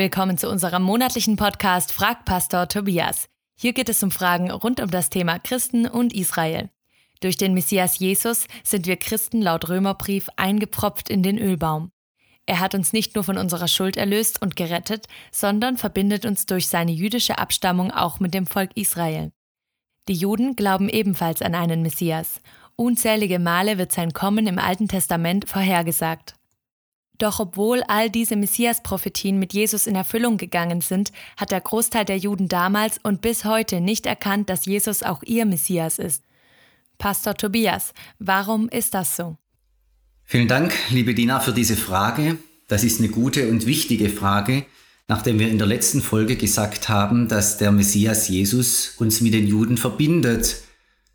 Willkommen zu unserem monatlichen Podcast Frag Pastor Tobias. Hier geht es um Fragen rund um das Thema Christen und Israel. Durch den Messias Jesus sind wir Christen laut Römerbrief eingepropft in den Ölbaum. Er hat uns nicht nur von unserer Schuld erlöst und gerettet, sondern verbindet uns durch seine jüdische Abstammung auch mit dem Volk Israel. Die Juden glauben ebenfalls an einen Messias. Unzählige Male wird sein Kommen im Alten Testament vorhergesagt. Doch obwohl all diese Messias-Prophetien mit Jesus in Erfüllung gegangen sind, hat der Großteil der Juden damals und bis heute nicht erkannt, dass Jesus auch ihr Messias ist. Pastor Tobias, warum ist das so? Vielen Dank, liebe Dina, für diese Frage. Das ist eine gute und wichtige Frage, nachdem wir in der letzten Folge gesagt haben, dass der Messias Jesus uns mit den Juden verbindet.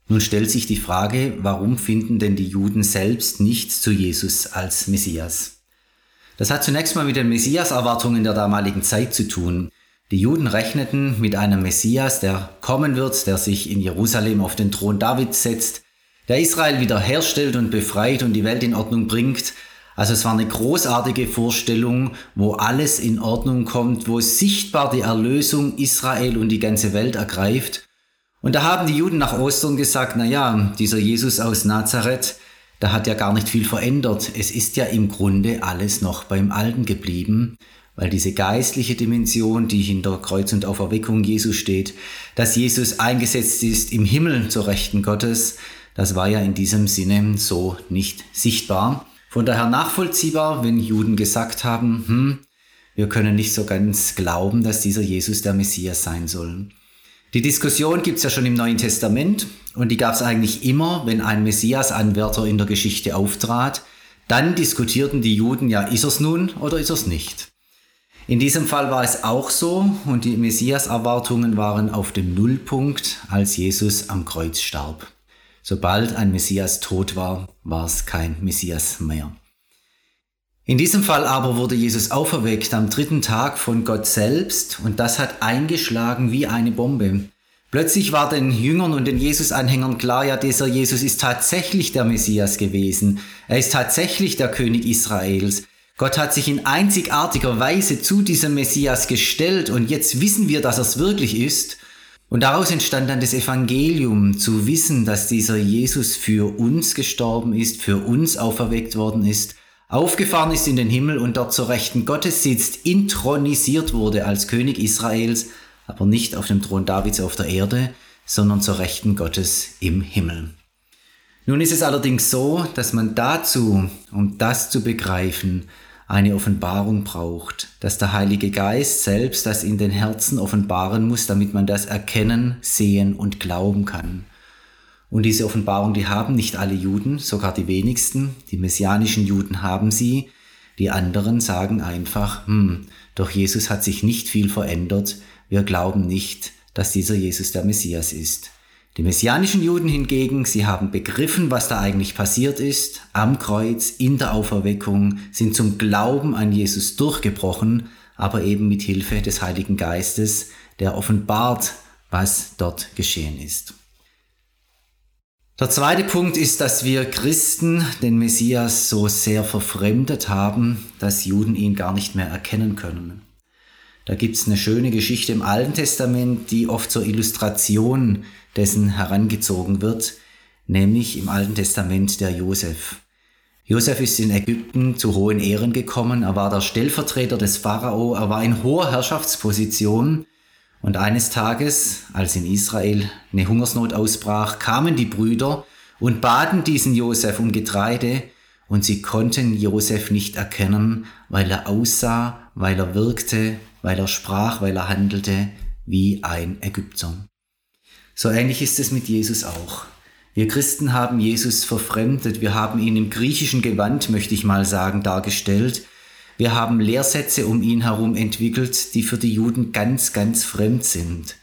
Nun stellt sich die Frage, warum finden denn die Juden selbst nicht zu Jesus als Messias? Das hat zunächst mal mit den Messias-Erwartungen der damaligen Zeit zu tun. Die Juden rechneten mit einem Messias, der kommen wird, der sich in Jerusalem auf den Thron Davids setzt, der Israel wiederherstellt und befreit und die Welt in Ordnung bringt. Also es war eine großartige Vorstellung, wo alles in Ordnung kommt, wo sichtbar die Erlösung Israel und die ganze Welt ergreift. Und da haben die Juden nach Ostern gesagt, na ja, dieser Jesus aus Nazareth, da hat ja gar nicht viel verändert. Es ist ja im Grunde alles noch beim Alten geblieben, weil diese geistliche Dimension, die hinter Kreuz und Auferweckung Jesu steht, dass Jesus eingesetzt ist im Himmel zur Rechten Gottes, das war ja in diesem Sinne so nicht sichtbar. Von daher nachvollziehbar, wenn Juden gesagt haben, hm, wir können nicht so ganz glauben, dass dieser Jesus der Messias sein soll. Die Diskussion gibt es ja schon im Neuen Testament und die gab es eigentlich immer, wenn ein Messias-Anwärter in der Geschichte auftrat. Dann diskutierten die Juden ja, ist es nun oder ist es nicht. In diesem Fall war es auch so und die Messias-Erwartungen waren auf dem Nullpunkt, als Jesus am Kreuz starb. Sobald ein Messias tot war, war es kein Messias mehr. In diesem Fall aber wurde Jesus auferweckt am dritten Tag von Gott selbst und das hat eingeschlagen wie eine Bombe. Plötzlich war den Jüngern und den Jesus-Anhängern klar, ja, dieser Jesus ist tatsächlich der Messias gewesen. Er ist tatsächlich der König Israels. Gott hat sich in einzigartiger Weise zu diesem Messias gestellt und jetzt wissen wir, dass er es wirklich ist. Und daraus entstand dann das Evangelium, zu wissen, dass dieser Jesus für uns gestorben ist, für uns auferweckt worden ist aufgefahren ist in den Himmel und dort zur Rechten Gottes sitzt, intronisiert wurde als König Israels, aber nicht auf dem Thron Davids auf der Erde, sondern zur Rechten Gottes im Himmel. Nun ist es allerdings so, dass man dazu, um das zu begreifen, eine Offenbarung braucht, dass der Heilige Geist selbst das in den Herzen offenbaren muss, damit man das erkennen, sehen und glauben kann. Und diese Offenbarung, die haben nicht alle Juden, sogar die wenigsten. Die messianischen Juden haben sie. Die anderen sagen einfach, hm, doch Jesus hat sich nicht viel verändert. Wir glauben nicht, dass dieser Jesus der Messias ist. Die messianischen Juden hingegen, sie haben begriffen, was da eigentlich passiert ist, am Kreuz, in der Auferweckung, sind zum Glauben an Jesus durchgebrochen, aber eben mit Hilfe des Heiligen Geistes, der offenbart, was dort geschehen ist. Der zweite Punkt ist, dass wir Christen den Messias so sehr verfremdet haben, dass Juden ihn gar nicht mehr erkennen können. Da gibt es eine schöne Geschichte im Alten Testament, die oft zur Illustration dessen herangezogen wird, nämlich im Alten Testament der Josef. Josef ist in Ägypten zu hohen Ehren gekommen, er war der Stellvertreter des Pharao, er war in hoher Herrschaftsposition und eines Tages, als in Israel eine Hungersnot ausbrach, kamen die Brüder und baten diesen Josef um Getreide, und sie konnten Josef nicht erkennen, weil er aussah, weil er wirkte, weil er sprach, weil er handelte wie ein Ägypter. So ähnlich ist es mit Jesus auch. Wir Christen haben Jesus verfremdet, wir haben ihn im griechischen Gewand, möchte ich mal sagen, dargestellt, wir haben Lehrsätze um ihn herum entwickelt, die für die Juden ganz, ganz fremd sind.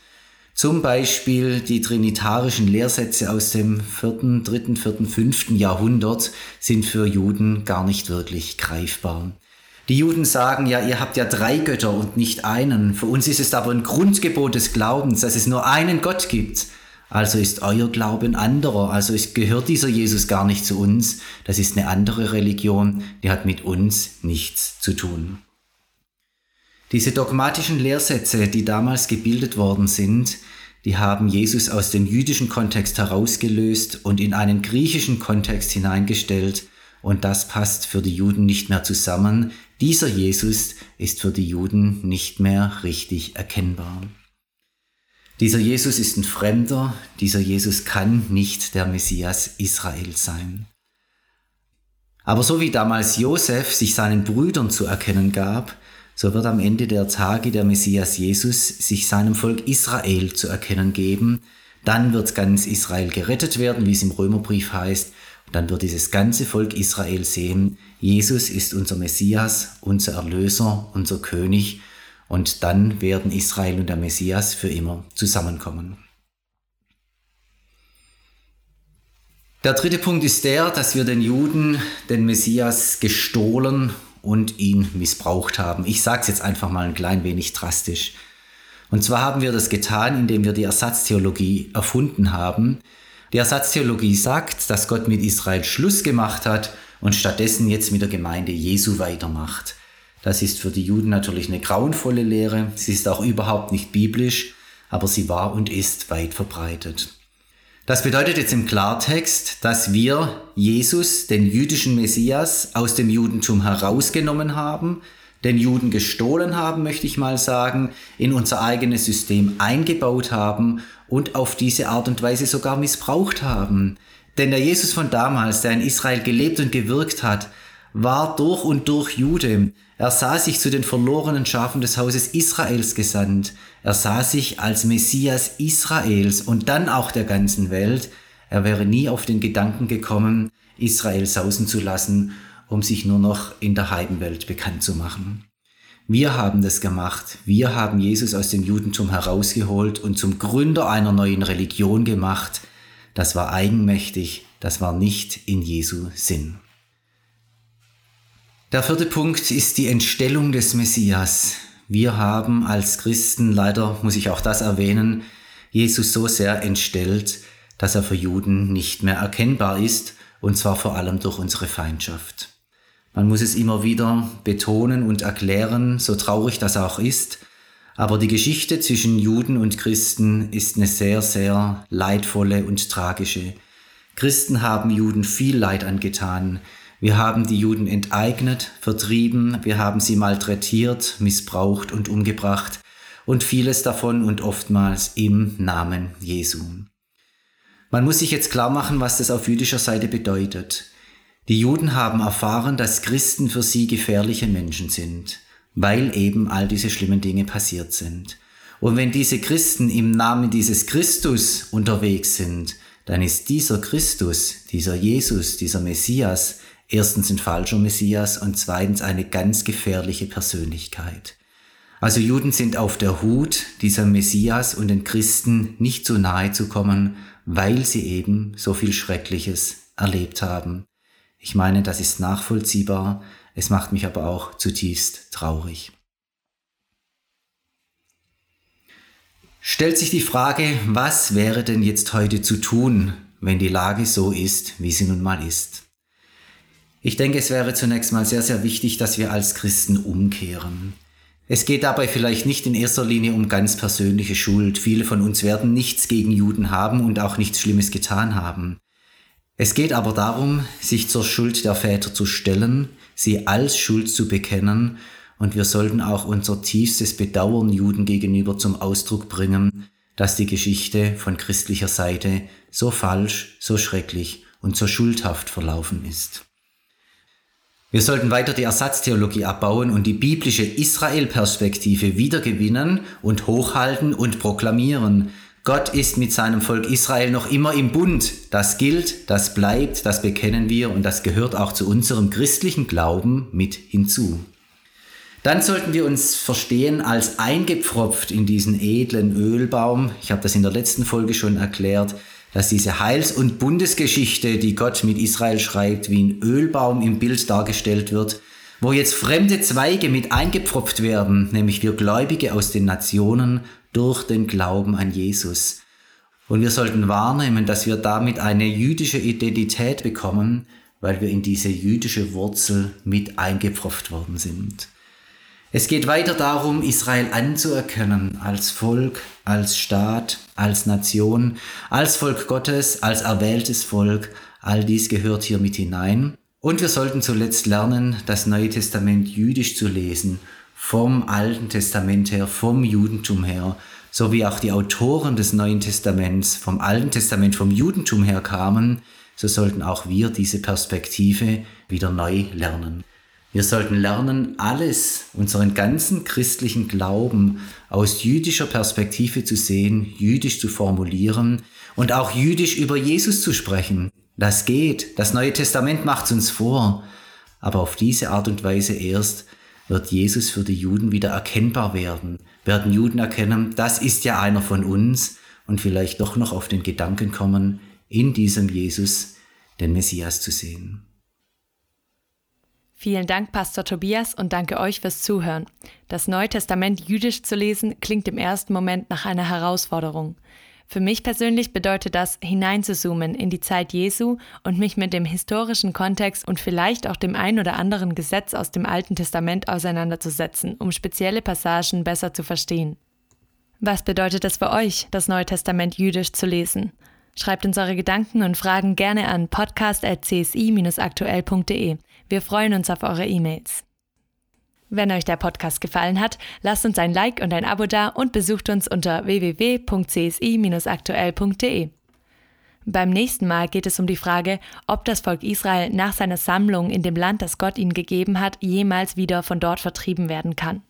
Zum Beispiel die trinitarischen Lehrsätze aus dem vierten, dritten, vierten, fünften Jahrhundert sind für Juden gar nicht wirklich greifbar. Die Juden sagen ja, ihr habt ja drei Götter und nicht einen. Für uns ist es aber ein Grundgebot des Glaubens, dass es nur einen Gott gibt. Also ist euer Glaube ein anderer. Also ist, gehört dieser Jesus gar nicht zu uns. Das ist eine andere Religion, die hat mit uns nichts zu tun. Diese dogmatischen Lehrsätze, die damals gebildet worden sind, die haben Jesus aus dem jüdischen Kontext herausgelöst und in einen griechischen Kontext hineingestellt, und das passt für die Juden nicht mehr zusammen. Dieser Jesus ist für die Juden nicht mehr richtig erkennbar. Dieser Jesus ist ein Fremder, dieser Jesus kann nicht der Messias Israel sein. Aber so wie damals Josef sich seinen Brüdern zu erkennen gab, so wird am Ende der Tage der Messias Jesus sich seinem Volk Israel zu erkennen geben. Dann wird ganz Israel gerettet werden, wie es im Römerbrief heißt. Und dann wird dieses ganze Volk Israel sehen, Jesus ist unser Messias, unser Erlöser, unser König. Und dann werden Israel und der Messias für immer zusammenkommen. Der dritte Punkt ist der, dass wir den Juden den Messias gestohlen und ihn missbraucht haben. Ich sage es jetzt einfach mal ein klein wenig drastisch. Und zwar haben wir das getan, indem wir die Ersatztheologie erfunden haben. Die Ersatztheologie sagt, dass Gott mit Israel Schluss gemacht hat und stattdessen jetzt mit der Gemeinde Jesu weitermacht. Das ist für die Juden natürlich eine grauenvolle Lehre. Sie ist auch überhaupt nicht biblisch, aber sie war und ist weit verbreitet. Das bedeutet jetzt im Klartext, dass wir Jesus, den jüdischen Messias, aus dem Judentum herausgenommen haben, den Juden gestohlen haben, möchte ich mal sagen, in unser eigenes System eingebaut haben und auf diese Art und Weise sogar missbraucht haben. Denn der Jesus von damals, der in Israel gelebt und gewirkt hat, war durch und durch Jude. Er sah sich zu den verlorenen Schafen des Hauses Israels gesandt. Er sah sich als Messias Israels und dann auch der ganzen Welt. Er wäre nie auf den Gedanken gekommen, Israel sausen zu lassen, um sich nur noch in der Heidenwelt bekannt zu machen. Wir haben das gemacht. Wir haben Jesus aus dem Judentum herausgeholt und zum Gründer einer neuen Religion gemacht. Das war eigenmächtig, das war nicht in Jesu Sinn. Der vierte Punkt ist die Entstellung des Messias. Wir haben als Christen, leider muss ich auch das erwähnen, Jesus so sehr entstellt, dass er für Juden nicht mehr erkennbar ist, und zwar vor allem durch unsere Feindschaft. Man muss es immer wieder betonen und erklären, so traurig das auch ist, aber die Geschichte zwischen Juden und Christen ist eine sehr, sehr leidvolle und tragische. Christen haben Juden viel Leid angetan, wir haben die Juden enteignet, vertrieben, wir haben sie malträtiert, missbraucht und umgebracht und vieles davon und oftmals im Namen Jesu. Man muss sich jetzt klar machen, was das auf jüdischer Seite bedeutet. Die Juden haben erfahren, dass Christen für sie gefährliche Menschen sind, weil eben all diese schlimmen Dinge passiert sind. Und wenn diese Christen im Namen dieses Christus unterwegs sind, dann ist dieser Christus, dieser Jesus, dieser Messias erstens ein falscher Messias und zweitens eine ganz gefährliche Persönlichkeit. Also Juden sind auf der Hut, diesem Messias und den Christen nicht so nahe zu kommen, weil sie eben so viel Schreckliches erlebt haben. Ich meine, das ist nachvollziehbar, es macht mich aber auch zutiefst traurig. Stellt sich die Frage, was wäre denn jetzt heute zu tun, wenn die Lage so ist, wie sie nun mal ist? Ich denke, es wäre zunächst mal sehr, sehr wichtig, dass wir als Christen umkehren. Es geht dabei vielleicht nicht in erster Linie um ganz persönliche Schuld. Viele von uns werden nichts gegen Juden haben und auch nichts Schlimmes getan haben. Es geht aber darum, sich zur Schuld der Väter zu stellen, sie als Schuld zu bekennen und wir sollten auch unser tiefstes Bedauern Juden gegenüber zum Ausdruck bringen, dass die Geschichte von christlicher Seite so falsch, so schrecklich und so schuldhaft verlaufen ist. Wir sollten weiter die Ersatztheologie abbauen und die biblische Israel-Perspektive wiedergewinnen und hochhalten und proklamieren. Gott ist mit seinem Volk Israel noch immer im Bund. Das gilt, das bleibt, das bekennen wir und das gehört auch zu unserem christlichen Glauben mit hinzu. Dann sollten wir uns verstehen als eingepfropft in diesen edlen Ölbaum. Ich habe das in der letzten Folge schon erklärt dass diese Heils- und Bundesgeschichte, die Gott mit Israel schreibt, wie ein Ölbaum im Bild dargestellt wird, wo jetzt fremde Zweige mit eingepfropft werden, nämlich wir Gläubige aus den Nationen durch den Glauben an Jesus. Und wir sollten wahrnehmen, dass wir damit eine jüdische Identität bekommen, weil wir in diese jüdische Wurzel mit eingepfropft worden sind. Es geht weiter darum, Israel anzuerkennen als Volk, als Staat, als Nation, als Volk Gottes, als erwähltes Volk. All dies gehört hier mit hinein. Und wir sollten zuletzt lernen, das Neue Testament jüdisch zu lesen, vom Alten Testament her, vom Judentum her, so wie auch die Autoren des Neuen Testaments vom Alten Testament, vom Judentum her kamen, so sollten auch wir diese Perspektive wieder neu lernen. Wir sollten lernen, alles, unseren ganzen christlichen Glauben aus jüdischer Perspektive zu sehen, jüdisch zu formulieren und auch jüdisch über Jesus zu sprechen. Das geht. Das Neue Testament macht es uns vor. Aber auf diese Art und Weise erst wird Jesus für die Juden wieder erkennbar werden. Werden Juden erkennen, das ist ja einer von uns und vielleicht doch noch auf den Gedanken kommen, in diesem Jesus den Messias zu sehen. Vielen Dank, Pastor Tobias, und danke euch fürs Zuhören. Das Neue Testament jüdisch zu lesen, klingt im ersten Moment nach einer Herausforderung. Für mich persönlich bedeutet das, hineinzuzoomen in die Zeit Jesu und mich mit dem historischen Kontext und vielleicht auch dem ein oder anderen Gesetz aus dem Alten Testament auseinanderzusetzen, um spezielle Passagen besser zu verstehen. Was bedeutet es für euch, das Neue Testament jüdisch zu lesen? Schreibt uns eure Gedanken und Fragen gerne an podcast.csi-aktuell.de. Wir freuen uns auf eure E-Mails. Wenn euch der Podcast gefallen hat, lasst uns ein Like und ein Abo da und besucht uns unter www.csi-aktuell.de. Beim nächsten Mal geht es um die Frage, ob das Volk Israel nach seiner Sammlung in dem Land, das Gott ihnen gegeben hat, jemals wieder von dort vertrieben werden kann.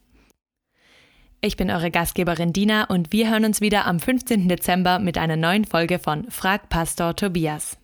Ich bin eure Gastgeberin Dina und wir hören uns wieder am 15. Dezember mit einer neuen Folge von Frag Pastor Tobias.